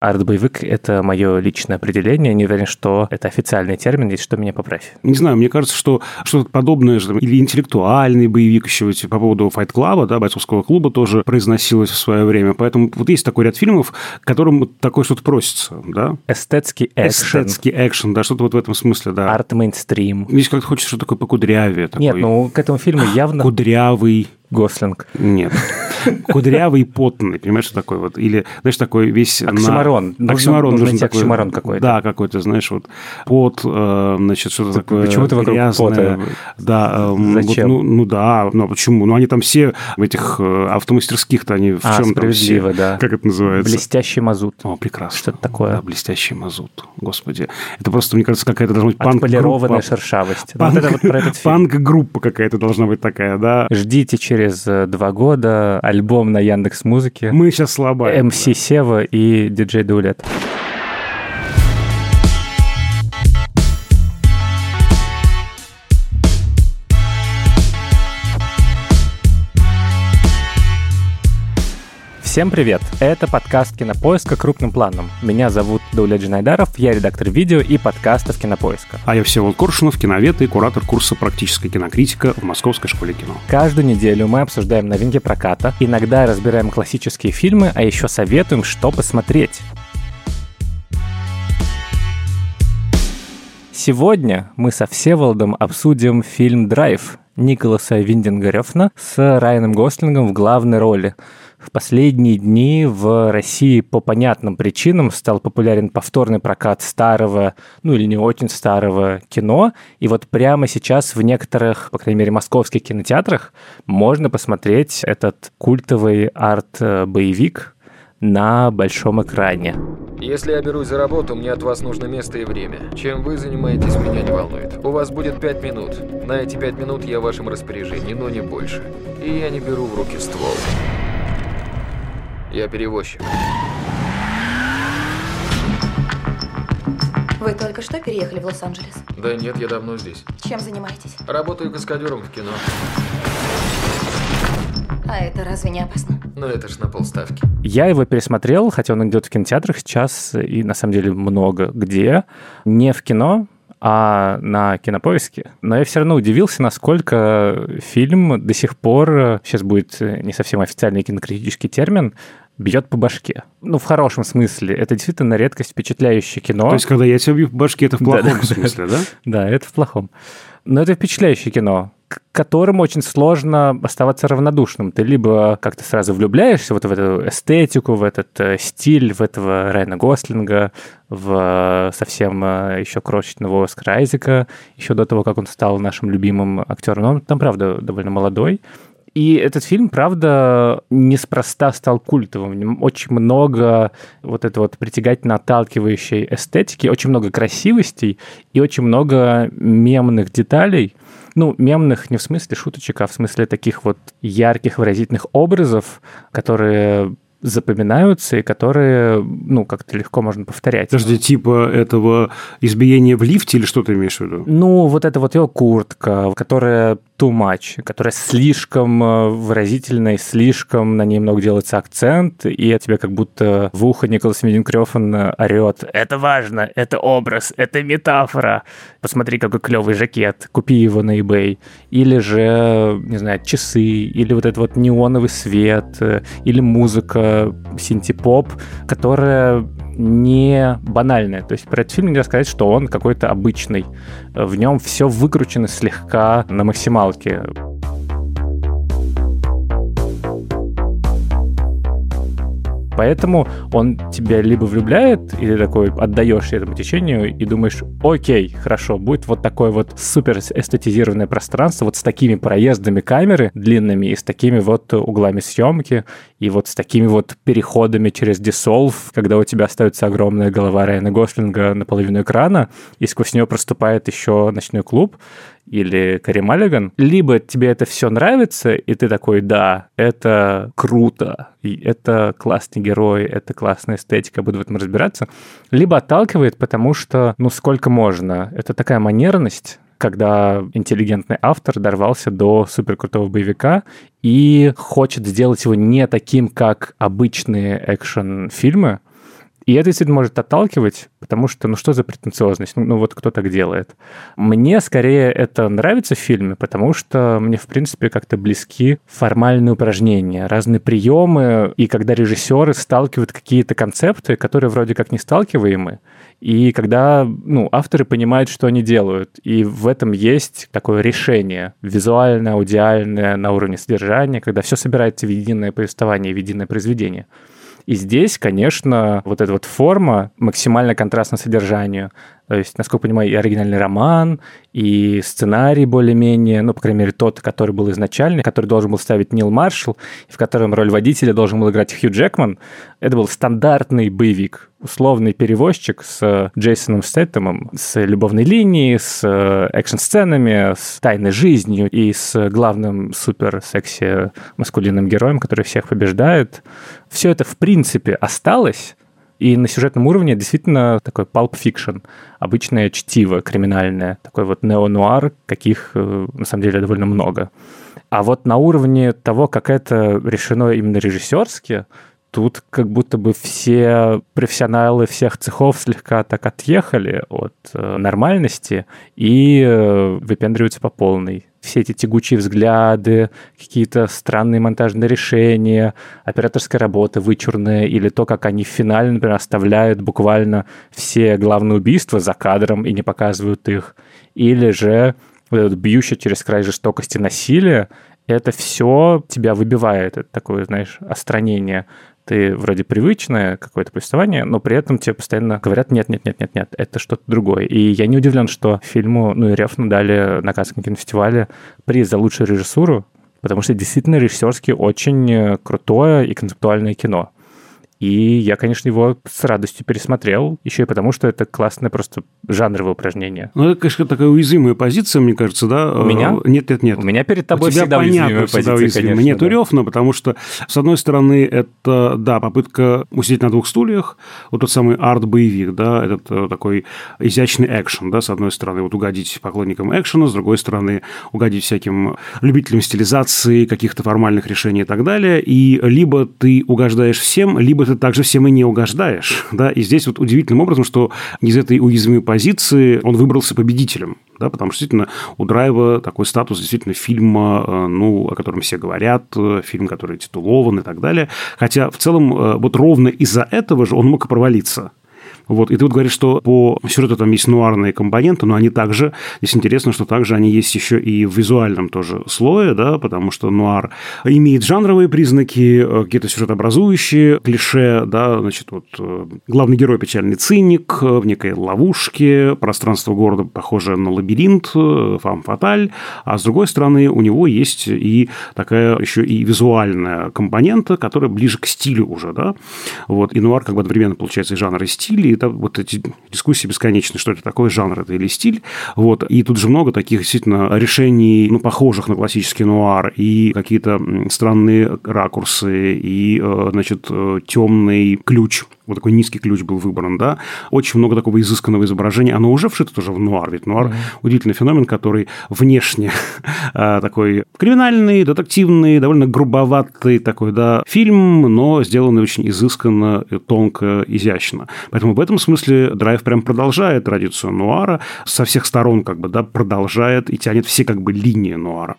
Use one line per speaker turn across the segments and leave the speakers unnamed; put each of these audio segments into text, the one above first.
Арт-боевик — это мое личное определение. Не уверен, что это официальный термин, если что, меня поправь.
Не знаю, мне кажется, что что-то подобное, или интеллектуальный боевик еще по поводу Fight Club, да, бойцовского клуба тоже произносилось в свое время. Поэтому вот есть такой ряд фильмов, которым такое что-то просится, да?
Эстетский экшен.
Эстетский экшен, да, что-то вот в этом смысле, да.
Арт-мейнстрим.
Видишь, как-то хочется что-то такое покудрявее. Такой.
Нет, ну к этому фильму явно...
Кудрявый.
Гослинг.
Нет. Кудрявый, потный, понимаешь, что такое вот? Или, знаешь, такой весь...
Оксимарон.
На... Оксимарон.
Нужно,
нужен такой...
оксимарон какой-то.
Да, какой-то, знаешь, вот пот, э, значит, что-то такое
Почему ты вокруг
грязное.
пота?
Да. Э,
Зачем?
Вот, ну, ну да, ну почему? Ну они там все в этих э, автомастерских-то, они в
А,
чем там все?
да.
Как это называется?
Блестящий мазут.
О, прекрасно.
Что-то такое.
Да, блестящий мазут. Господи. Это просто, мне кажется, какая-то должна быть панк-группа.
Отполированная шершавость.
Панк,
вот это вот про этот фильм.
панк-группа какая-то должна быть такая, да?
Ждите через э, два года альбом на Яндекс Музыке.
Мы сейчас слабаем.
МС Сева и диджей Даулет. Всем привет! Это подкаст Кинопоиска крупным планом. Меня зовут Даулет Джинайдаров, я редактор видео и подкастов Кинопоиска.
А я Всеволод Коршунов, киновед и куратор курса «Практическая кинокритика» в Московской школе кино.
Каждую неделю мы обсуждаем новинки проката, иногда разбираем классические фильмы, а еще советуем, что посмотреть. Сегодня мы со Всеволодом обсудим фильм «Драйв» Николаса Виндинга Рёфна с Райаном Гослингом в главной роли. В последние дни в России по понятным причинам стал популярен повторный прокат старого, ну или не очень старого кино. И вот прямо сейчас в некоторых, по крайней мере, московских кинотеатрах можно посмотреть этот культовый арт-боевик на большом экране.
Если я берусь за работу, мне от вас нужно место и время. Чем вы занимаетесь, меня не волнует. У вас будет пять минут. На эти пять минут я в вашем распоряжении, но не больше. И я не беру в руки ствол. Я перевозчик.
Вы только что переехали в Лос-Анджелес?
Да нет, я давно здесь.
Чем занимаетесь?
Работаю каскадером в кино.
А это разве не опасно?
Но это ж на полставки.
Я его пересмотрел, хотя он идет в кинотеатрах сейчас, и на самом деле много где. Не в кино, а на кинопоиске. Но я все равно удивился, насколько фильм до сих пор, сейчас будет не совсем официальный кинокритический термин, бьет по башке. Ну, в хорошем смысле. Это действительно на редкость впечатляющее кино.
То есть, когда я тебя бью по башке, это в плохом
Да, да,
смысле, да?
Да, это в плохом. Но это впечатляющее кино, к которому очень сложно оставаться равнодушным. Ты либо как-то сразу влюбляешься вот в эту эстетику, в этот э, стиль, в этого Райана Гослинга, в э, совсем э, еще крошечного Оскара Айзека, еще до того, как он стал нашим любимым актером. Но он там, правда, довольно молодой. И этот фильм, правда, неспроста стал культовым. Очень много вот этой вот притягательно отталкивающей эстетики, очень много красивостей и очень много мемных деталей. Ну, мемных не в смысле шуточек, а в смысле таких вот ярких выразительных образов, которые запоминаются и которые, ну, как-то легко можно повторять.
Подожди, типа этого избиения в лифте или что ты имеешь в виду?
Ну, вот это вот его куртка, которая too much, которая слишком э, выразительная, слишком на ней много делается акцент, и тебе как будто в ухо Николас Виндинг-Рёфен орет «Это важно, это образ, это метафора, посмотри, какой клевый жакет, купи его на eBay». Или же, не знаю, часы, или вот этот вот неоновый свет, э, или музыка синтепоп, которая не банальная. То есть про этот фильм нельзя сказать, что он какой-то обычный. В нем все выкручено слегка на максималке. Поэтому он тебя либо влюбляет, и ты такой отдаешь этому течению и думаешь, окей, хорошо, будет вот такое вот супер эстетизированное пространство, вот с такими проездами камеры длинными и с такими вот углами съемки, и вот с такими вот переходами через диссолв, когда у тебя остается огромная голова Райана Гослинга на половину экрана, и сквозь нее проступает еще ночной клуб, или Кари Маллиган, либо тебе это все нравится, и ты такой, да, это круто, и это классный герой, это классная эстетика, буду в этом разбираться, либо отталкивает, потому что, ну, сколько можно. Это такая манерность, когда интеллигентный автор дорвался до суперкрутого боевика и хочет сделать его не таким, как обычные экшен-фильмы, И это действительно может отталкивать, потому что, ну что за претенциозность? Ну, ну вот кто так делает. Мне скорее это нравится в фильме, потому что мне, в принципе, как-то близки формальные упражнения, разные приемы, и когда режиссеры сталкивают какие-то концепты, которые вроде как не сталкиваемы, и когда ну, авторы понимают, что они делают. И в этом есть такое решение визуальное, аудиальное, на уровне содержания, когда все собирается в единое повествование, в единое произведение. И здесь, конечно, вот эта вот форма максимально контрастна содержанию. То есть, насколько я понимаю, и оригинальный роман, и сценарий более-менее, ну, по крайней мере, тот, который был изначальный, который должен был ставить Нил Маршалл, в котором роль водителя должен был играть Хью Джекман. Это был стандартный боевик, условный перевозчик с Джейсоном Стэттемом, с любовной линией, с экшн-сценами, с тайной жизнью и с главным супер-секси маскулинным героем, который всех побеждает. Все это, в принципе, осталось, и на сюжетном уровне действительно такой pulp fiction, обычное чтиво криминальное, такой вот неонуар, каких э, на самом деле довольно много. А вот на уровне того, как это решено именно режиссерски, тут как будто бы все профессионалы всех цехов слегка так отъехали от э, нормальности и э, выпендриваются по полной все эти тягучие взгляды, какие-то странные монтажные решения, операторская работа вычурная, или то, как они в финале, например, оставляют буквально все главные убийства за кадром и не показывают их, или же вот это бьющее через край жестокости насилие, это все тебя выбивает. Это такое, знаешь, остранение ты вроде привычное какое-то повествование, но при этом тебе постоянно говорят, нет, нет, нет, нет, нет, это что-то другое. И я не удивлен, что фильму, ну и Рефну дали на Каннском кинофестивале приз за лучшую режиссуру, потому что действительно режиссерски очень крутое и концептуальное кино. И я, конечно, его с радостью пересмотрел, еще и потому, что это классное просто жанровое упражнение.
Ну, это, конечно, такая уязвимая позиция, мне кажется, да?
У меня?
Нет, нет, нет.
У меня перед тобой
У тебя
всегда
понятно, всегда
позиция, конечно.
Нет,
да.
Рёфна, потому что, с одной стороны, это, да, попытка усидеть на двух стульях, вот тот самый арт-боевик, да, этот э, такой изящный экшен, да, с одной стороны, вот угодить поклонникам экшена, с другой стороны, угодить всяким любителям стилизации, каких-то формальных решений и так далее, и либо ты угождаешь всем, либо ты также всем и не угождаешь. Да? И здесь вот удивительным образом, что из этой уязвимой позиции он выбрался победителем. Да, потому что действительно у Драйва такой статус действительно фильма, э, ну, о котором все говорят, э, фильм, который титулован и так далее. Хотя в целом э, вот ровно из-за этого же он мог и провалиться. Вот. И ты вот говоришь, что по сюжету там есть нуарные компоненты, но они также, здесь интересно, что также они есть еще и в визуальном тоже слое, да, потому что нуар имеет жанровые признаки, э, какие-то сюжетообразующие, клише, да, значит, вот э, главный герой печальный циник э, в некой ловушке, пространство города похоже на лабиринт, фам фаталь, а с другой стороны у него есть и такая еще и визуальная компонента, которая ближе к стилю уже, да, вот, и нуар как бы одновременно получается и жанр, и стиль, и это вот эти дискуссии бесконечны, что это такое, жанр это или стиль. Вот. И тут же много таких действительно решений, ну, похожих на классический нуар, и какие-то странные ракурсы, и, э, значит, э, темный ключ вот такой низкий ключ был выбран, да, очень много такого изысканного изображения, оно уже вшито тоже в нуар, ведь нуар mm-hmm. удивительный феномен, который внешне а, такой криминальный, детективный, довольно грубоватый такой, да, фильм, но сделанный очень изысканно, тонко, изящно. Поэтому в этом смысле Драйв прям продолжает традицию нуара, со всех сторон как бы, да, продолжает и тянет все как бы линии нуара.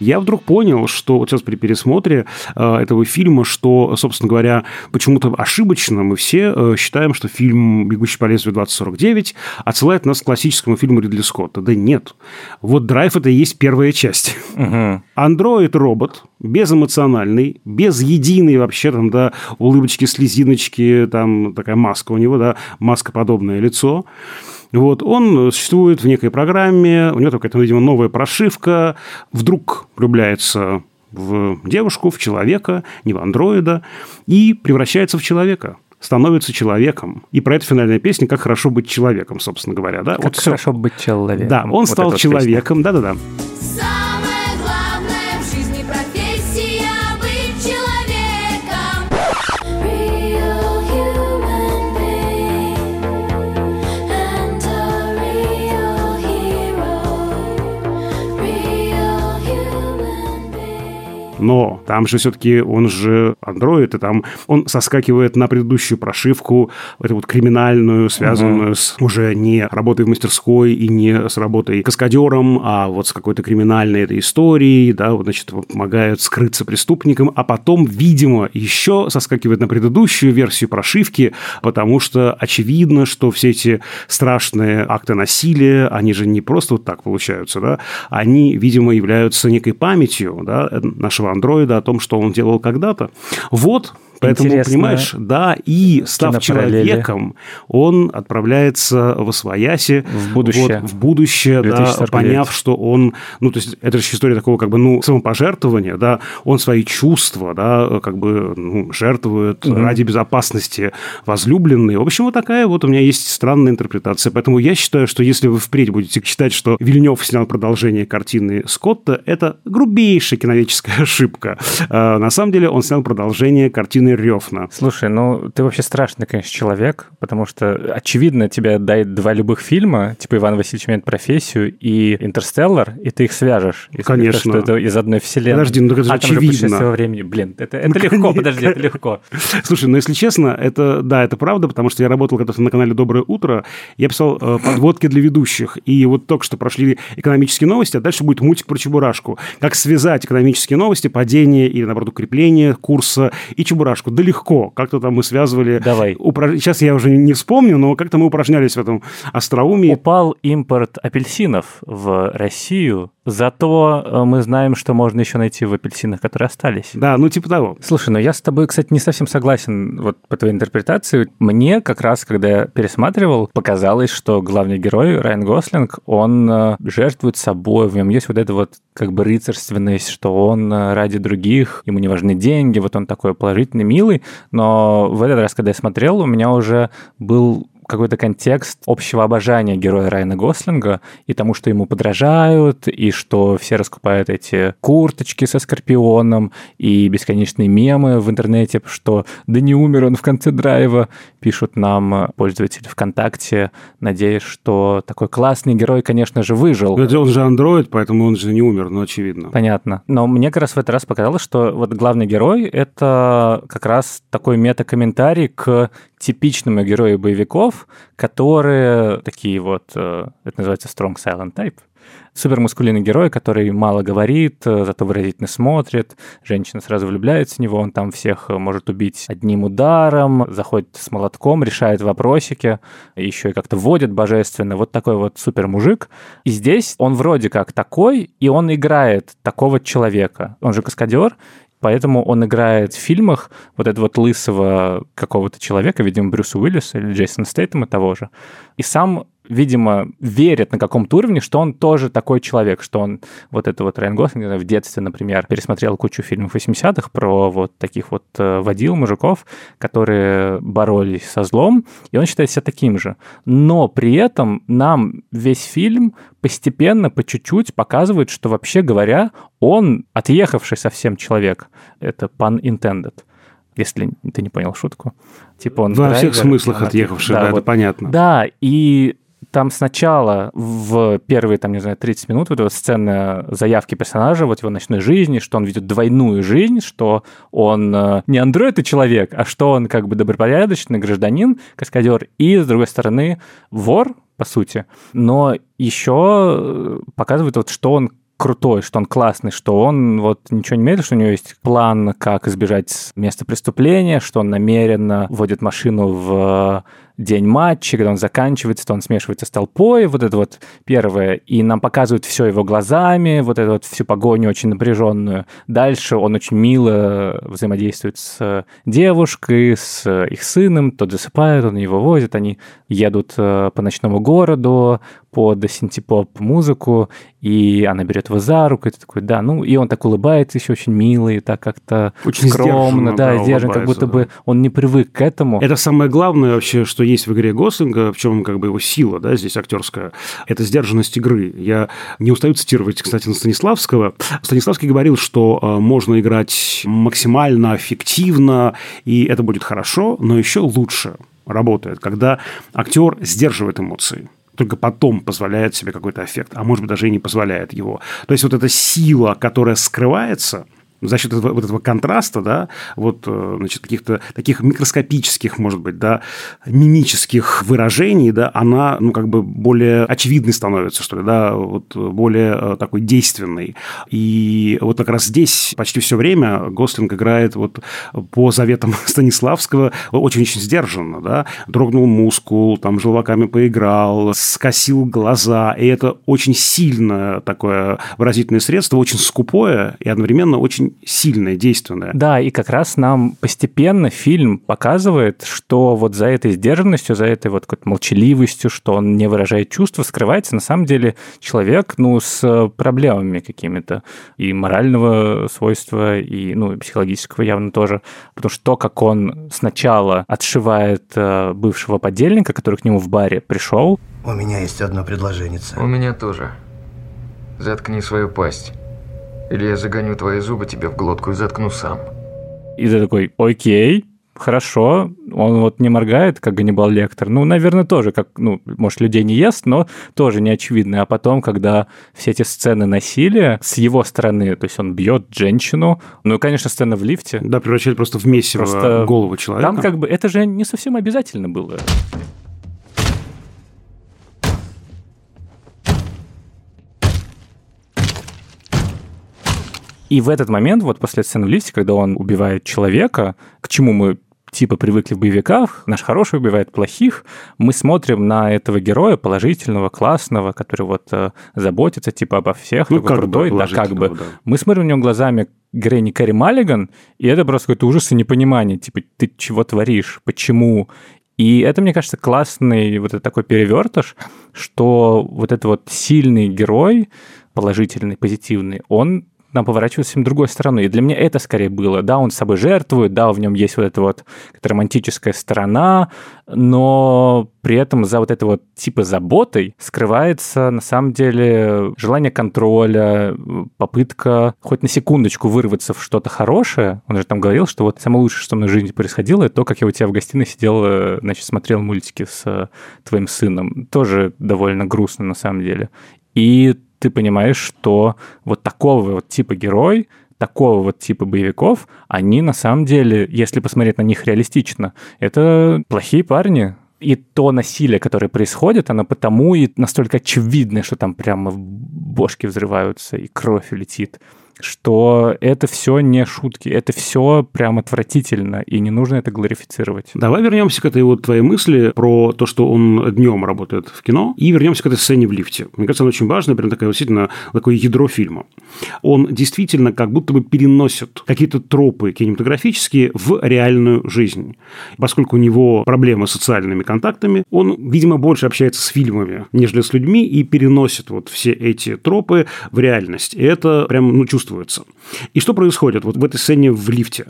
Я вдруг понял, что вот сейчас при пересмотре э, этого фильма, что, собственно говоря, почему-то ошибочно мы все э, считаем, что фильм «Бегущий по лезвию 2049» отсылает нас к классическому фильму Ридли Скотта. Да нет. Вот «Драйв» — это и есть первая часть.
Угу.
Андроид-робот, безэмоциональный, без единой вообще там, да, улыбочки, слезиночки, там такая маска у него, да, маскоподобное лицо. Вот, он существует в некой программе, у него какая-то, видимо, новая прошивка, вдруг влюбляется в девушку, в человека, не в андроида, и превращается в человека становится человеком. И про это финальная песня «Как хорошо быть человеком», собственно говоря. Да?
Как
вот
хорошо быть человеком.
Да, он
вот
стал человеком, да-да-да.
Самое
но там же все-таки он же андроид, и там он соскакивает на предыдущую прошивку, эту вот криминальную, связанную с уже не работой в мастерской и не с работой каскадером, а вот с какой-то криминальной этой историей, да, вот, значит, вот помогает скрыться преступникам, а потом, видимо, еще соскакивает на предыдущую версию прошивки, потому что очевидно, что все эти страшные акты насилия, они же не просто вот так получаются, да, они, видимо, являются некой памятью да, нашего андроида о том, что он делал когда-то. Вот, Поэтому,
Интересно.
понимаешь, да, и став человеком, он отправляется в освояси,
В будущее.
вот, в будущее, да,
2049.
поняв, что он, ну, то есть это же история такого как бы, ну, самопожертвования, да, он свои чувства, да, как бы, ну, жертвует ради безопасности возлюбленной. В общем, вот такая вот у меня есть странная интерпретация. Поэтому я считаю, что если вы впредь будете считать, что Вильнев снял продолжение картины Скотта, это грубейшая киновеческая ошибка. А, На самом деле он снял продолжение картины Рёфна.
Слушай, ну ты вообще страшный, конечно, человек, потому что, очевидно, тебе дают два любых фильма, типа «Иван Васильевич меняет профессию» и «Интерстеллар», и ты их свяжешь. Если
Конечно.
скажешь, что это из одной вселенной.
Подожди, ну так это же
а там же
очевидно.
путешествие во времени. Блин, это, это
Ну,
легко,
конечно.
подожди, это легко.
Слушай, ну если честно, это да, это правда, потому что я работал когда-то на канале Доброе утро, я писал э, подводки для ведущих, и вот только что прошли экономические новости, а дальше будет мультик про Чебурашку. Как связать экономические новости, падение или наоборот укрепление курса и Чебурашку? Да легко. Как-то там мы связывали.
Давай.
Упра- Сейчас я уже не вспомню, но как-то мы упражнялись в этом остроумии.
Упал импорт апельсинов в Россию, зато э, мы знаем, что можно еще найти в апельсинах, которые остались.
Да, ну типа того.
Слушай, ну я с тобой, кстати, не совсем согласен вот по твоей интерпретации. Мне как раз, когда я пересматривал, показалось, что главный герой Райан Гослинг, он э, жертвует собой, в нем есть вот эта вот как бы рыцарственность, что он э, ради других, ему не важны деньги, вот он такой положительный, милый, но в этот раз, когда я смотрел, у меня уже был какой-то контекст общего обожания героя Райана Гослинга и тому, что ему подражают, и что все раскупают эти курточки со Скорпионом, и бесконечные мемы в интернете, что «да не умер он в конце драйва», пишут нам пользователи ВКонтакте, надеясь, что такой классный герой, конечно же, выжил.
Это Он же андроид, поэтому он же не умер, ну очевидно.
Понятно. Но мне как раз в этот раз показалось, что вот главный герой — это как раз такой мета-комментарий к типичному герою боевиков, которые такие вот, э, это называется strong silent type, супермускулинный герой, который мало говорит, э, зато выразительно смотрит, женщина сразу влюбляется в него, он там всех э, может убить одним ударом, заходит с молотком, решает вопросики, еще и как-то водит божественно. Вот такой вот супер мужик. И здесь он вроде как такой, и он играет такого человека. Он же каскадер, Поэтому он играет в фильмах вот этого вот лысого какого-то человека, видимо, Брюса Уиллиса или Джейсона Стейтема того же. И сам, видимо, верит на каком-то уровне, что он тоже такой человек, что он вот это вот Райан Гослинг в детстве, например, пересмотрел кучу фильмов 80-х про вот таких вот э, водил мужиков, которые боролись со злом, и он считает себя таким же. Но при этом нам весь фильм постепенно, по чуть-чуть показывает, что вообще говоря, он отъехавший совсем человек. Это pun intended. Если ты не понял шутку. Типа он
Во всех
драйвер,
смыслах
он
отъехавший, да, это
вот.
понятно.
Да, и там сначала в первые, там, не знаю, 30 минут вот эта сцена заявки персонажа, вот его ночной жизни, что он ведет двойную жизнь, что он э, не андроид и человек, а что он как бы добропорядочный гражданин, каскадер, и, с другой стороны, вор, по сути, но еще э, показывает вот, что он крутой, что он классный, что он вот ничего не мерит, что у него есть план, как избежать места преступления, что он намеренно водит машину в день матча, когда он заканчивается, то он смешивается с толпой, вот это вот первое, и нам показывают все его глазами, вот эту вот всю погоню очень напряженную. Дальше он очень мило взаимодействует с девушкой, с их сыном, тот засыпает, он его возит, они едут э, по ночному городу под синтепоп музыку, и она берет его за руку, и ты такой, да, ну, и он так улыбается еще очень милый, так как-то
Очень
скромно, да,
да,
сдержан, как будто бы он не привык к этому.
Это самое главное вообще, что есть в игре Гослинга, в чем как бы его сила, да, здесь актерская, это сдержанность игры. Я не устаю цитировать, кстати, на Станиславского. Станиславский говорил, что э, можно играть максимально эффективно, и это будет хорошо, но еще лучше работает, когда актер сдерживает эмоции только потом позволяет себе какой-то эффект, а может быть даже и не позволяет его. То есть вот эта сила, которая скрывается, за счет этого, вот этого контраста, да, вот, э, значит, каких-то таких микроскопических, может быть, да, мимических выражений, да, она, ну, как бы более очевидной становится, что ли, да, вот более э, такой действенной. И вот как раз здесь почти все время Гослинг играет вот по заветам Станиславского. Очень-очень сдержанно, да, дрогнул мускул, там, желваками поиграл, скосил глаза, и это очень сильное такое выразительное средство, очень скупое и одновременно очень сильное, действенное.
Да, и как раз нам постепенно фильм показывает, что вот за этой сдержанностью, за этой вот какой-то молчаливостью, что он не выражает чувства, скрывается на самом деле человек, ну, с проблемами какими-то и морального свойства, и, ну, и психологического явно тоже. Потому что то, как он сначала отшивает э, бывшего подельника, который к нему в баре пришел,
У меня есть одно предложение.
У меня тоже. Заткни свою пасть. Или я загоню твои зубы тебе в глотку и заткну сам.
и ты такой, окей, хорошо, он вот не моргает, как Ганнибал Лектор. Ну, наверное, тоже, как, ну, может, людей не ест, но тоже не очевидно. А потом, когда все эти сцены насилия с его стороны, то есть он бьет женщину, ну, и, конечно, сцена в лифте,
Да, превращает просто в месиво
Просто
голову человека.
там как бы, это же не совсем обязательно было. И в этот момент, вот после сцены в лифте, когда он убивает человека, к чему мы типа привыкли в боевиках, наш хороший убивает плохих, мы смотрим на этого героя положительного, классного, который вот э, заботится типа обо всех,
Ну,
такой
как бы
крутой, да, как бы.
да.
Мы смотрим на него глазами героини Кэрри Маллиган, и это просто какой-то ужас и непонимание, типа, ты чего творишь, почему? И это, мне кажется, классный вот такой перевертыш, что вот этот вот сильный герой, положительный, позитивный, он нам поворачивается совсем другой стороной. И для меня это скорее было. Да, он с собой жертвует, да, в нем есть вот эта вот романтическая сторона, но при этом за вот этой вот типа заботой скрывается на самом деле желание контроля, попытка хоть на секундочку вырваться в что-то хорошее. Он же там говорил, что вот самое лучшее, что в моей жизни происходило, это то, как я у тебя в гостиной сидел, э, значит, смотрел мультики с э, твоим сыном. Тоже довольно грустно на самом деле. И ты понимаешь, что вот такого вот типа герой, такого вот типа боевиков, они на самом деле, если посмотреть на них реалистично, это плохие парни. И то насилие, которое происходит, оно потому и настолько очевидно, что там прямо бошки взрываются и кровь летит, что это все не шутки, это все прям отвратительно, и не нужно это глорифицировать.
Давай вернемся к этой вот твоей мысли про то, что он днем работает в кино, и вернемся к этой сцене в лифте. Мне кажется, она очень важная, прям такая действительно такое ядро фильма. Он действительно как будто бы переносит какие-то тропы кинематографические в реальную жизнь. Поскольку у него проблемы с социальными контактами, он, видимо, больше общается с фильмами, нежели с людьми, и переносит вот все эти тропы в реальность. И это прям, ну, чувствуется. И что происходит вот в этой сцене в лифте?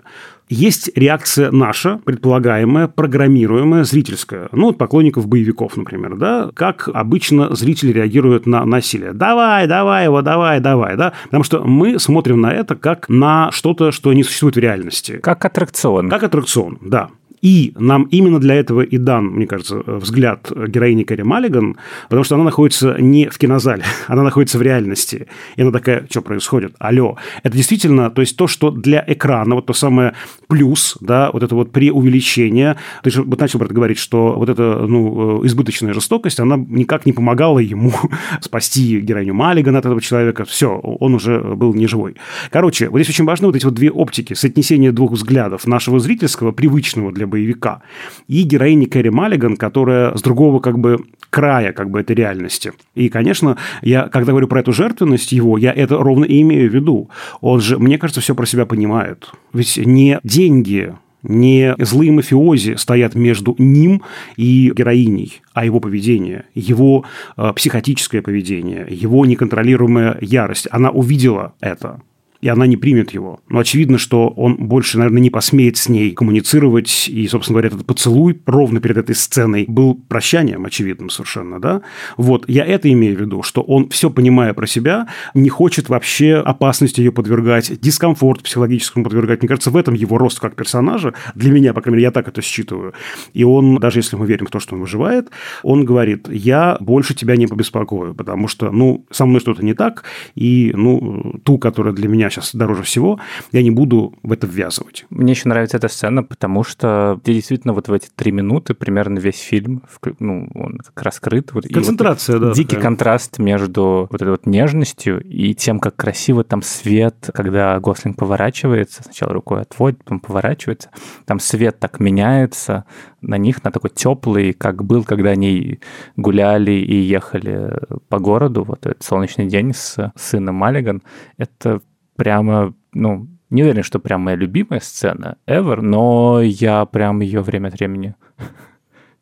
Есть реакция наша, предполагаемая, программируемая, зрительская. Ну, вот поклонников боевиков, например, да, как обычно зрители реагируют на насилие. Давай, давай его, давай, давай, да. Потому что мы смотрим на это как на что-то, что не существует в реальности.
Как аттракцион.
Как аттракцион, да. И нам именно для этого и дан, мне кажется, взгляд героини Кэрри Маллиган, потому что она находится не в кинозале, она находится в реальности. И она такая, что происходит? Алло. Это действительно, то есть то, что для экрана, вот то самое плюс, да, вот это вот преувеличение. Ты же вот начал, брат, говорить, что вот эта, ну, избыточная жестокость, она никак не помогала ему спасти героиню Маллиган от этого человека. Все, он уже был не живой. Короче, вот здесь очень важны вот эти вот две оптики, соотнесение двух взглядов нашего зрительского, привычного для боевика, и героини Кэрри Маллиган, которая с другого как бы края как бы этой реальности. И, конечно, я, когда говорю про эту жертвенность его, я это ровно и имею в виду. Он же, мне кажется, все про себя понимает. Ведь не деньги, не злые мафиози стоят между ним и героиней, а его поведение, его э, психотическое поведение, его неконтролируемая ярость. Она увидела это и она не примет его. Но очевидно, что он больше, наверное, не посмеет с ней коммуницировать. И, собственно говоря, этот поцелуй ровно перед этой сценой был прощанием очевидным совершенно, да? Вот, я это имею в виду, что он, все понимая про себя, не хочет вообще опасности ее подвергать, дискомфорт психологическому подвергать. Мне кажется, в этом его рост как персонажа. Для меня, по крайней мере, я так это считываю. И он, даже если мы верим в то, что он выживает, он говорит, я больше тебя не побеспокою, потому что, ну, со мной что-то не так, и, ну, ту, которая для меня меня сейчас дороже всего, я не буду в это ввязывать.
Мне еще нравится эта сцена, потому что где действительно вот в эти три минуты примерно весь фильм, ну, он как раскрыт. Вот, и вот
Концентрация, да.
Дикий
такая.
контраст между вот этой вот нежностью и тем, как красиво там свет, когда Гослинг поворачивается, сначала рукой отводит, потом поворачивается, там свет так меняется на них, на такой теплый, как был, когда они гуляли и ехали по городу, вот этот солнечный день с сыном Маллиган. Это прямо, ну, не уверен, что прям моя любимая сцена ever, но я прям ее время от времени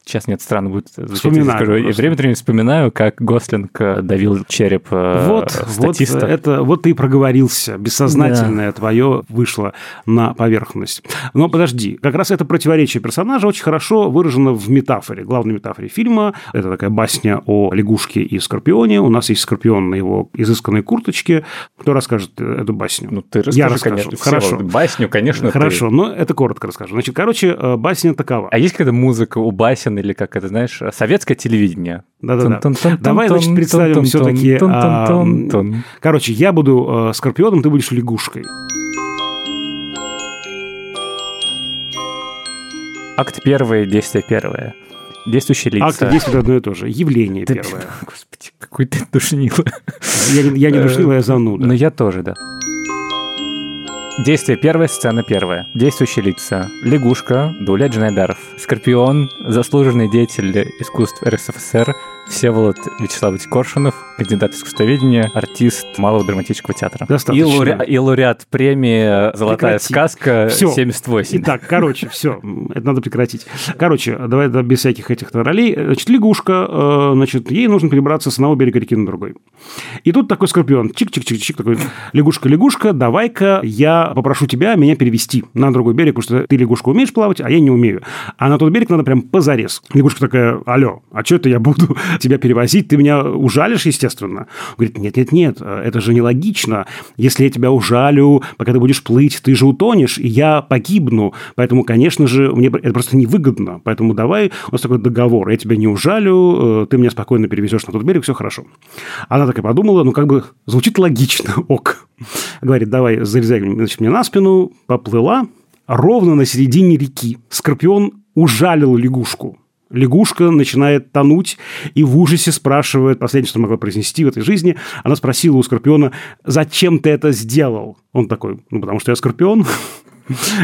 Сейчас нет, странно будет звучать, если
Вспоминаю
скажу. Я
просто.
время от времени вспоминаю, как Гослинг э, давил череп э,
Вот, вот,
статиста.
это, вот ты и проговорился. Бессознательное твое вышло на поверхность. Но подожди, как раз это противоречие персонажа очень хорошо выражено в метафоре, главной метафоре фильма. Это такая басня о лягушке и скорпионе. У нас есть скорпион на его изысканной курточке. Кто расскажет э, эту басню?
Ну, ты расскажи,
Я расскажу.
конечно.
Хорошо.
Басню, конечно, ты.
Хорошо, но это коротко расскажу. Значит, короче, басня такова.
А есть какая-то музыка у басен или как это, знаешь, советское телевидение?
Да-да-да. Давай, значит, представим все-таки...
тун-тун-тун-тун.
Короче, я буду э, скорпионом, ты будешь лягушкой.
Акт первый, действие первое. Действующие лица.
Акт действует одно и то же. Явление
Ты-
первое.
Господи, какой ты душнило.
Я, не- я не душнил, я зануда.
Ну, я тоже, да. Действие первое, сцена первая. Действующие лица. Лягушка, Дуля Джанайдаров. Скорпион, заслуженный деятель искусств РСФСР, Всеволод Вячеславович Коршунов, кандидат искусствоведения, артист Малого драматического театра. И,
Достаточно.
лауре- и лауреат премии «Золотая
Прекрати.
сказка»
Всё.
78.
Итак, короче, все, это надо прекратить. Короче, давай да, без всяких этих ролей. Значит, лягушка, э, значит, ей нужно перебраться с одного берега реки на другой. И тут такой скорпион, чик-чик-чик-чик, такой, лягушка-лягушка, давай-ка я попрошу тебя меня перевести на другой берег, потому что ты, лягушка, умеешь плавать, а я не умею. А на тот берег надо прям позарез. Лягушка такая, алло, а что это я буду тебя перевозить? Ты меня ужалишь, естественно. Он говорит, нет-нет-нет, это же нелогично. Если я тебя ужалю, пока ты будешь плыть, ты же утонешь, и я погибну. Поэтому, конечно же, мне это просто невыгодно. Поэтому давай, у нас такой договор. Я тебя не ужалю, э, ты меня спокойно перевезешь на тот берег, все хорошо. Она такая подумала, ну, как бы звучит логично, ок. Говорит, давай, залезай значит, мне на спину, поплыла. Ровно на середине реки Скорпион ужалил лягушку. Лягушка начинает тонуть и в ужасе спрашивает, последнее, что могла произнести в этой жизни, она спросила у Скорпиона, зачем ты это сделал? Он такой, ну, потому что я Скорпион.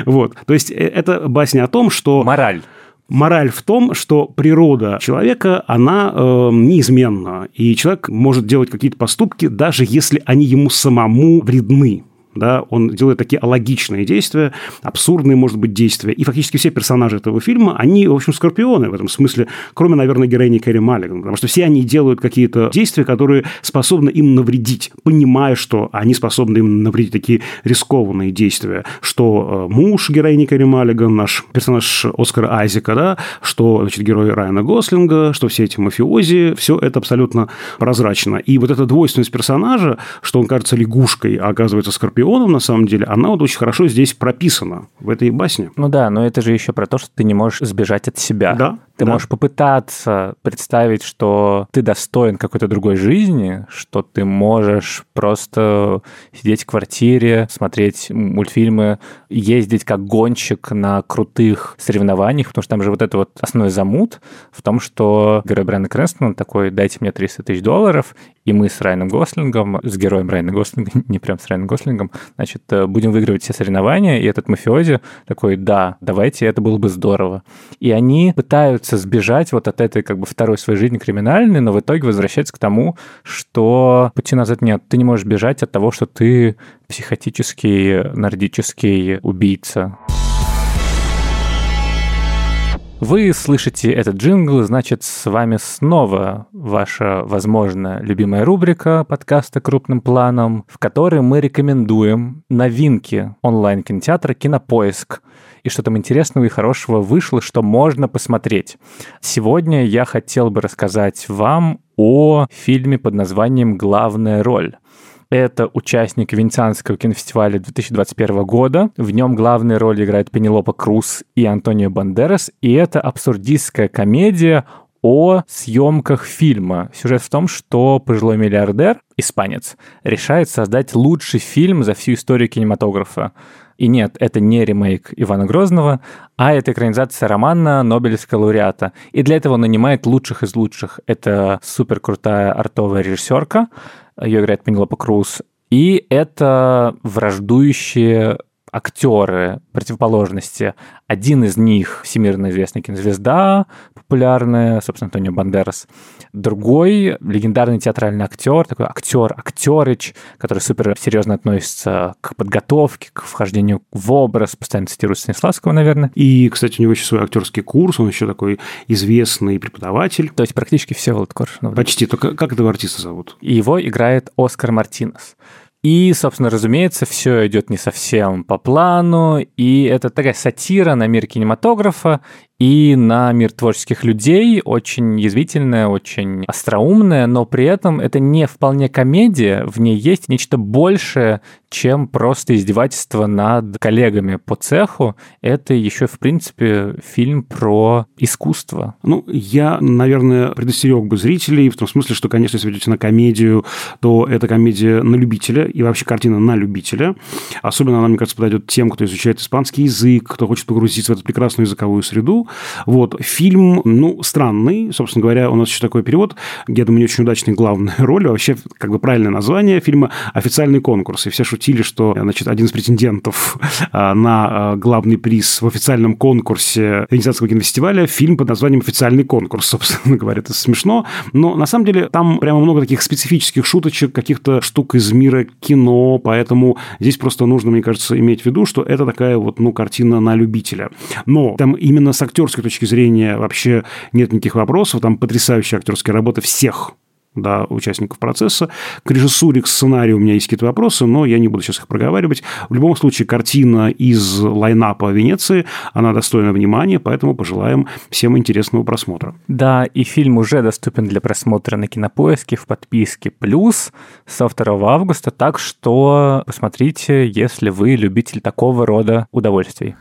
Вот. То есть, э, это басня о том, что...
Мораль.
Мораль в том, что природа человека, она э, неизменна. И человек может делать какие-то поступки, даже если они ему самому вредны. Да, он делает такие алогичные действия, абсурдные, может быть, действия. И фактически все персонажи этого фильма, они, в общем, скорпионы в этом смысле, кроме, наверное, героини Кэрри Маллиган. Потому что все они делают какие-то действия, которые способны им навредить, понимая, что они способны им навредить такие рискованные действия. Что э, муж героини Кэрри Маллиган, наш персонаж Оскара Айзека, да, что, значит, герой Райана Гослинга, что все эти мафиози, все это абсолютно прозрачно. И вот эта двойственность персонажа, что он кажется лягушкой, а оказывается скорпионом, на самом деле, она вот очень хорошо здесь прописана в этой басне.
Ну да, но это же еще про то, что ты не можешь сбежать от себя.
Да,
Ты
да.
можешь попытаться представить, что ты достоин какой-то другой жизни, что ты можешь просто сидеть в квартире, смотреть мультфильмы, ездить как гонщик на крутых соревнованиях, потому что там же вот это вот основной замут в том, что герой Брайана Крэнстона такой, дайте мне 300 тысяч долларов, и мы с Райаном Гослингом, с героем Райана Гослинга, не прям с Райаном Гослингом, значит, э, будем выигрывать все соревнования, и этот мафиози такой, да, давайте, это было бы здорово. И они пытаются сбежать вот от этой как бы второй своей жизни криминальной, но в итоге возвращаются к тому, что пути назад нет. Ты не можешь бежать от того, что ты психотический, нордический убийца. Вы слышите этот джингл, значит, с вами снова ваша, возможно, любимая рубрика подкаста «Крупным планом», в которой мы рекомендуем новинки онлайн-кинотеатра «Кинопоиск». И что там интересного и хорошего вышло, что можно посмотреть. Сегодня я хотел бы рассказать вам о фильме под названием «Главная роль». Это участник Венецианского кинофестиваля 2021 года. В нем главные роли играют Пенелопа Круз и Антонио Бандерас. И это абсурдистская комедия о съемках фильма. Сюжет в том, что пожилой миллиардер, испанец, решает создать лучший фильм за всю историю кинематографа. И нет, это не ремейк Ивана Грозного, а это экранизация романа Нобелевского лауреата. И для этого он нанимает лучших из лучших. Это супер крутая артовая режиссерка, ее играет Пенелопа Круз, и это враждующие актеры противоположности. Один из них всемирно известная кинозвезда, популярная, собственно, Антонио Бандерас. Другой легендарный театральный актер, такой актер, актерыч, который супер серьезно относится к подготовке, к вхождению в образ, постоянно цитирует Станиславского, наверное.
И, кстати, у него еще свой актерский курс, он еще такой известный преподаватель.
То есть практически все Волод Коршунов.
Почти. Только как этого артиста зовут?
И его играет Оскар Мартинес. И, собственно, разумеется, все идет не совсем по плану, и это такая сатира на мир кинематографа и на мир творческих людей, очень язвительная, очень остроумная, но при этом это не вполне комедия, в ней есть нечто большее, чем просто издевательство над коллегами по цеху. Это еще, в принципе, фильм про искусство.
Ну, я, наверное, предостерег бы зрителей в том смысле, что, конечно, если вы идете на комедию, то это комедия на любителя и вообще картина на любителя. Особенно она, мне кажется, подойдет тем, кто изучает испанский язык, кто хочет погрузиться в эту прекрасную языковую среду. Вот. Фильм, ну, странный. Собственно говоря, у нас еще такой перевод, я думаю, не очень удачный главная роль. Вообще, как бы правильное название фильма «Официальный конкурс». И все шутили, что, значит, один из претендентов а, на а, главный приз в официальном конкурсе Венецианского кинофестиваля фильм под названием «Официальный конкурс», собственно говоря. Это смешно. Но, на самом деле, там прямо много таких специфических шуточек, каких-то штук из мира кино, поэтому здесь просто нужно, мне кажется, иметь в виду, что это такая вот, ну, картина на любителя. Но там именно с актерской точки зрения вообще нет никаких вопросов, там потрясающая актерская работа всех да, участников процесса. К режиссуре, к сценарию у меня есть какие-то вопросы, но я не буду сейчас их проговаривать. В любом случае, картина из лайнапа Венеции, она достойна внимания, поэтому пожелаем всем интересного просмотра.
Да, и фильм уже доступен для просмотра на Кинопоиске в подписке «Плюс» со 2 августа, так что посмотрите, если вы любитель такого рода удовольствий.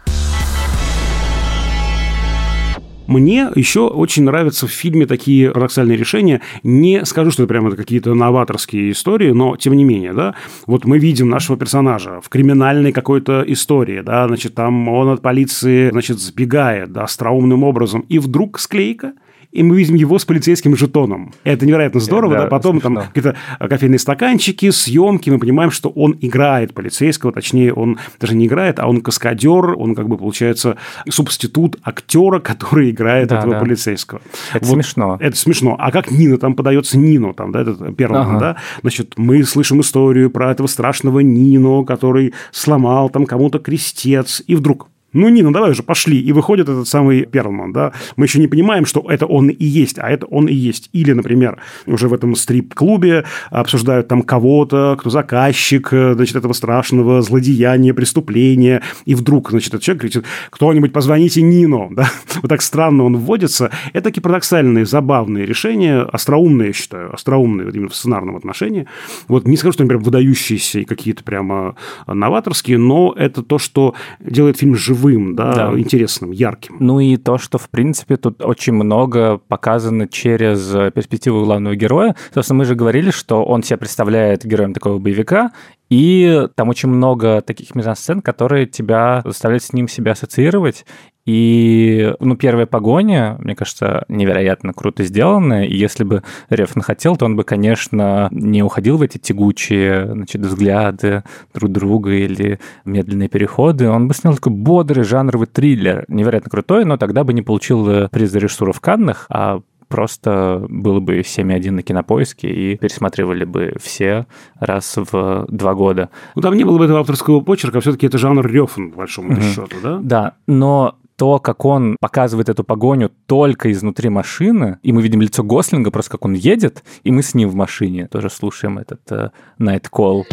Мне еще очень нравятся в фильме такие парадоксальные решения. Не скажу, что это прямо какие-то новаторские истории, но тем не менее, да, вот мы видим нашего персонажа в криминальной какой-то истории, да, значит, там он от полиции, значит, сбегает, да, остроумным образом, и вдруг склейка – и мы видим его с полицейским жетоном. Это невероятно здорово, да,
Да,
потом там
смешно.
какие-то кофейные стаканчики, съемки, мы понимаем, что он играет полицейского, точнее, он даже не играет, а он каскадер, он как бы получается субститут актера, который играет
Да,
этого
да.
полицейского.
Это
Вот
смешно.
Это смешно. А как Нина, там подается Нино, там, да, этот первый,
Ага.
да, значит, мы слышим историю про этого страшного Нино, который сломал там кому-то крестец, и вдруг ну, Нина, давай уже пошли. И выходит этот самый Перлман, да. Мы еще не понимаем, что это он и есть, а это он и есть. Или, например, уже в этом стрип-клубе обсуждают там кого-то, кто заказчик, э, значит, этого страшного злодеяния, преступления. И вдруг, значит, этот человек кричит, кто-нибудь позвоните Нино, да. Вот так странно он вводится. Это такие парадоксальные, забавные решения, остроумные, я считаю, остроумные вот именно в сценарном отношении. Вот не скажу, что они прям выдающиеся и какие-то прямо новаторские, но это то, что делает фильм живым, да,
Да.
интересным, ярким.
Ну и то, что, в принципе, тут очень много показано через э, перспективу главного героя. Собственно, мы же говорили, что он себя представляет героем такого боевика, и там очень много таких мизансцен, которые тебя заставляют с ним себя ассоциировать. И, ну, первая погоня, мне кажется, невероятно круто сделанная. И если бы Рефн хотел, то он бы, конечно, не уходил в эти тягучие значит, взгляды друг друга или медленные переходы. Он бы снял такой бодрый жанровый триллер, невероятно крутой, но тогда бы не получил э, приз за режиссуру в Каннах, а просто было бы 7.1 на кинопоиске и пересматривали бы все раз в два года.
Ну, там не было бы этого авторского почерка, все-таки это жанр Рёфн, по большому
Мгм.
счету, да?
Да, но то, как он показывает эту погоню только изнутри машины, и мы видим лицо Гослинга, просто как он едет, и мы с ним в машине тоже слушаем этот э, Night Call.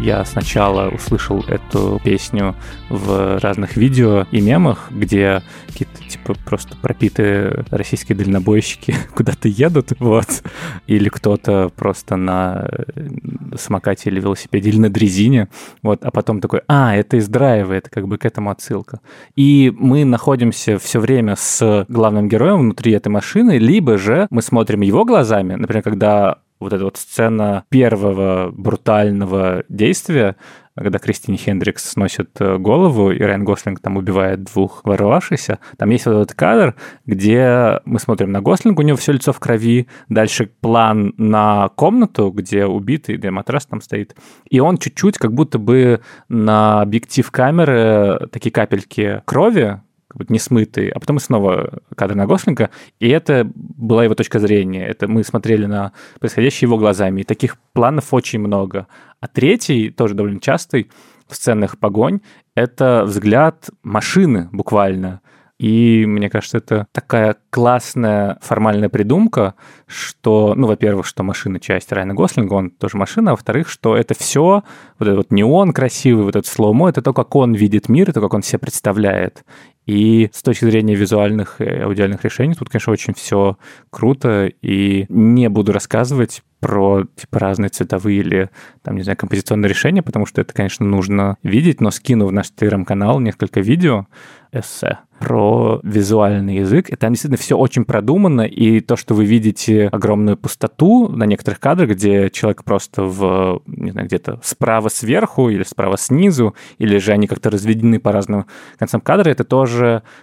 Я сначала услышал эту песню в разных видео и мемах, где какие-то типа просто пропитые российские дальнобойщики куда-то едут, вот, или кто-то просто на э, самокате или велосипеде, или на дрезине, вот, а потом такой, а, это из драйва, это как бы к этому отсылка. И мы находимся все время с главным героем внутри этой машины, либо же мы смотрим его глазами, например, когда вот эта вот сцена первого брутального действия, когда Кристине Хендрикс сносит э, голову, и Райан Гослинг там убивает двух ворвавшихся, там есть вот этот кадр, где мы смотрим на Гослинга, у него все лицо в крови, дальше план на комнату, где убитый, где матрас там стоит, и он чуть-чуть как будто бы на объектив камеры такие капельки крови, как будто не смытый, а потом и снова кадр на Гослинга, и это была его точка зрения. Это мы смотрели на происходящее его глазами, и таких планов очень много. А третий, тоже довольно частый, в сценах погонь, это взгляд машины буквально. И мне кажется, это такая классная формальная придумка, что, ну, во-первых, что машина часть Райана Гослинга, он тоже машина, а во-вторых, что это все, вот этот вот неон красивый, вот этот слоумо, это то, как он видит мир, это как он себе представляет. И с точки зрения визуальных и аудиальных решений тут, конечно, очень все круто. И не буду рассказывать про типа разные цветовые или там, не знаю, композиционные решения, потому что это, конечно, нужно видеть, но скину в наш телеграм-канал несколько видео, эссе про визуальный язык, и там действительно все очень продумано, и то, что вы видите огромную пустоту на некоторых кадрах, где человек просто в, не знаю, где-то справа сверху или справа снизу, или же они как-то разведены по разным концам кадра, это тоже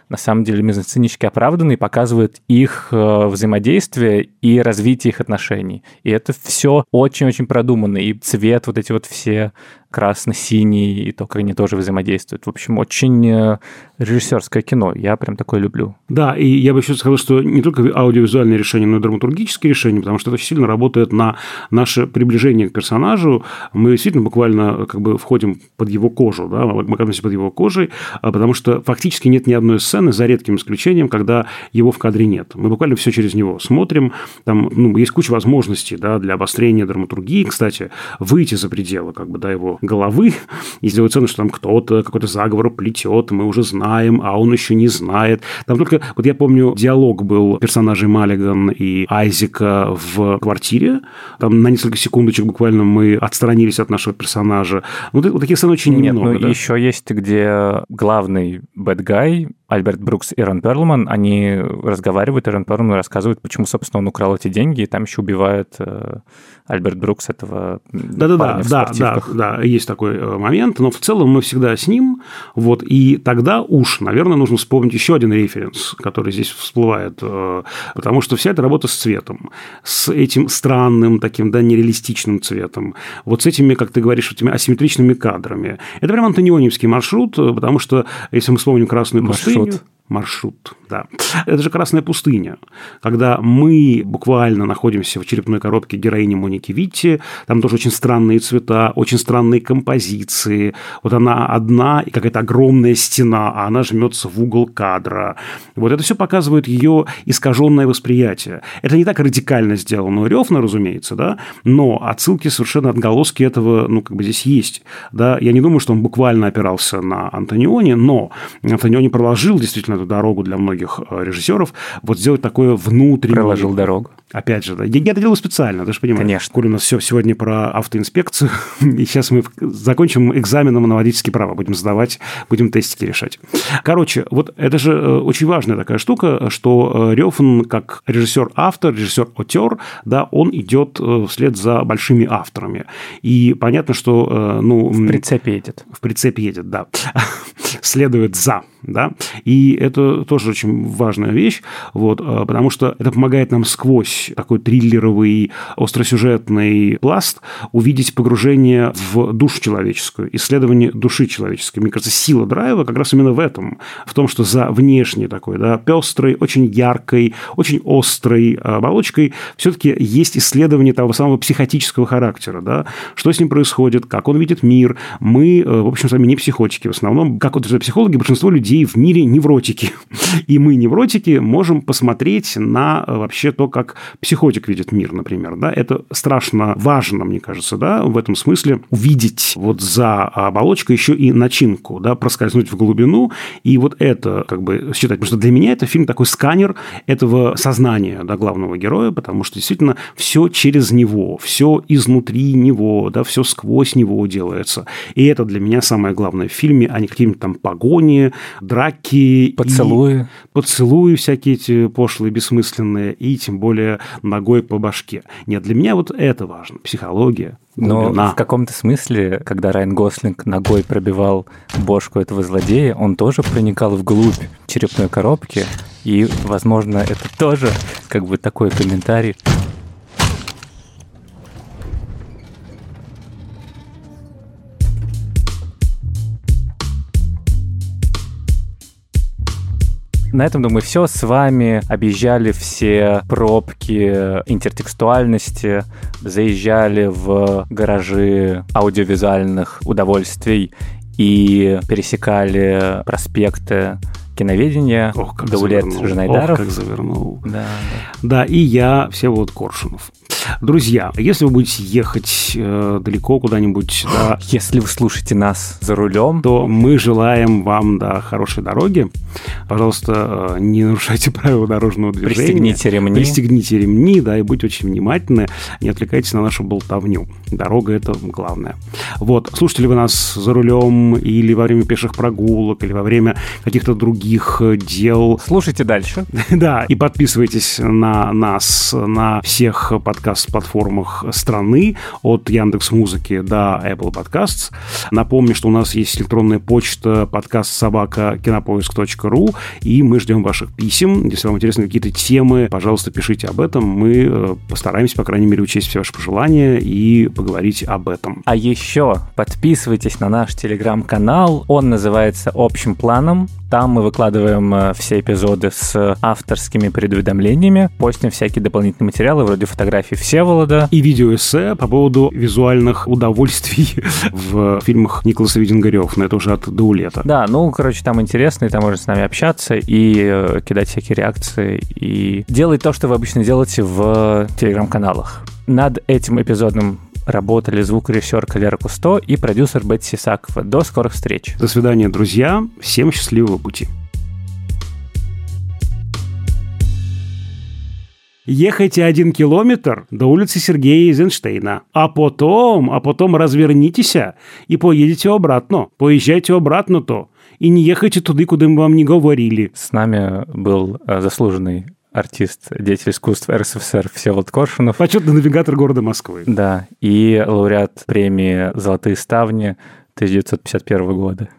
на самом деле мизансценически оправданно и показывает их э, взаимодействие и развитие их отношений. И это все очень-очень продумано, и цвет, вот эти вот все красно-синий, и то, как они тоже взаимодействуют. В общем, очень э, режиссерское кино. Я прям такое люблю.
Да, и я бы еще сказал, что не только аудиовизуальные решения, но и драматургические решения, потому что это очень сильно работает на наше приближение к персонажу. Мы действительно буквально как бы входим под его кожу, да, мы оказываемся под его кожей, а потому что фактически нет ни одной сцены, за редким исключением, когда его в кадре нет. Мы буквально все через него смотрим. Там ну, есть куча возможностей да, для обострения драматургии, кстати, выйти за пределы как бы, да, его головы и сделать сцену, что там кто-то какой-то заговор плетет, мы уже знаем, а он еще не знает. Там только, вот я помню, диалог был персонажей Маллиган и Айзека в квартире. Там на несколько секундочек буквально мы отстранились от нашего персонажа. Вот, вот таких сцен очень
Нет,
немного.
ну
да?
еще есть, где главный bad Hey Альберт Брукс и Рон Перлман, они разговаривают, и Рон Перлман рассказывает, почему, собственно, он украл эти деньги, и там еще убивает э, Альберт Брукс этого
Да-да-да,
парня в
да, да, да, есть такой э, момент, но в целом мы всегда с ним, вот, и тогда уж, наверное, нужно вспомнить еще один референс, который здесь всплывает, э, потому что вся эта работа с цветом, с этим странным таким, да, нереалистичным цветом, вот с этими, как ты говоришь, этими асимметричными кадрами. Это прям антонионевский маршрут, э, потому что, если мы вспомним «Красную
Маршрут.
Пустыню», маршрут, да. Это же Красная пустыня, когда мы буквально находимся в черепной коробке героини Моники Витти, там тоже очень странные цвета, очень странные композиции. Вот она одна, и какая-то огромная стена, а она жмется в угол кадра. Вот это все показывает ее искаженное восприятие. Это не так радикально сделано у Рёфна, разумеется, да, но отсылки совершенно отголоски этого, ну, как бы здесь есть. Да, я не думаю, что он буквально опирался на Антониони, но Антониони проложил действительно эту дорогу для многих э, режиссеров, вот сделать такое внутреннее...
Проложил дорогу.
Опять же, да. Я, я это делаю специально, ты же понимаешь.
Конечно.
Коля, у нас все сегодня про автоинспекцию, и сейчас мы закончим экзаменом на водительские права, будем сдавать, будем тестики решать. Короче, вот это же э, очень важная такая штука, что э, Рёфн, как режиссер-автор, режиссер-отер, да, он идет вслед за большими авторами. И понятно, что, ну...
В прицепе едет.
В прицепе едет, да. Следует за, да. И это тоже очень важная вещь, вот, э, потому что это помогает нам сквозь такой триллеровый, остросюжетный пласт увидеть погружение в душу человеческую, исследование души человеческой. Мне кажется, сила драйва как раз именно в этом, в том, что за внешней такой, да, пестрой, очень яркой, очень острой оболочкой все-таки есть исследование того самого психотического характера, да, что с ним происходит, как он видит мир. Мы, э, в общем, с вами не психотики в основном. Как вот психологи, большинство людей в мире невротики, невротики, и мы, невротики, можем посмотреть на э, вообще то, как психотик видит мир, например. Да? Это страшно важно, мне кажется, да, в этом смысле увидеть вот за оболочкой еще и начинку, да, проскользнуть в глубину, и вот это как бы считать. Потому что для меня это фильм такой сканер этого сознания да, главного героя, потому что действительно все через него, все изнутри него, да, все сквозь него делается. И это для меня самое главное в фильме, а не какие-нибудь там погони, драки. И
Поцелуи.
поцелуи всякие эти пошлые, бессмысленные, и тем более ногой по башке. Нет, для меня вот это важно. Психология,
Но
глубина.
в каком-то смысле, когда Райан Гослинг ногой пробивал бошку этого злодея, он тоже проникал вглубь черепной коробки. И, возможно, это тоже как бы такой комментарий. На этом, думаю, все. С вами объезжали все пробки интертекстуальности, заезжали в гаражи аудиовизуальных удовольствий и пересекали проспекты киноведения.
Ох, как
Даулет
завернул.
Жанайдаров.
Ох, как завернул.
Да, да.
Да, и я, Всеволод Коршунов. Друзья, если вы будете ехать э, далеко куда-нибудь, да,
Если вы слушаете нас за рулем,
то мы желаем вам, да, хорошей дороги. Пожалуйста, э, не нарушайте правила дорожного движения.
пристегните ремни.
Пристегните ремни, да, и будьте очень внимательны, не отвлекайтесь на нашу болтовню. Дорога – это главное. Вот, слушайте ли вы нас за рулем или во время пеших прогулок, или во время каких-то других э, дел,
слушайте дальше.
да, и подписывайтесь на нас на всех подкаст-платформах страны, от Яндекс Музыки до Apple Podcasts. Напомню, что у нас есть электронная почта подкаст собака кинопоиск.ру, и мы ждем ваших писем. Если вам интересны какие-то темы, пожалуйста, пишите об этом. Мы э, постараемся, по крайней мере, учесть все ваши пожелания и поговорить об этом.
А еще подписывайтесь на наш телеграм-канал. Он называется «Общим планом». Там мы выкладываем э, все эпизоды с авторскими предуведомлениями, постим всякие дополнительные материалы, вроде фотографий Всеволода.
И видеоэссе по поводу визуальных удовольствий в фильмах Николаса Видингарев. Но это уже от Даулета.
Да, ну, короче, там интересно, и там можно с нами общаться и э, кидать всякие реакции, и делать то, что вы обычно делаете в телеграм-каналах. Над этим эпизодом работали звукорежиссер Калера Кусто и продюсер Бетси Сакова. До скорых встреч!
До свидания, друзья. Всем счастливого пути. Ехайте один километр до улицы Сергея Эйзенштейна. А потом, а потом развернитесь и поедете обратно. Поезжайте обратно-то. И не ехайте туда, куда мы вам не говорили.
С нами был э, заслуженный артист, деятель искусств РСФСР Всеволод Коршунов.
Почетный навигатор города Москвы.
Да, и лауреат премии «Золотые ставни» 1951 года.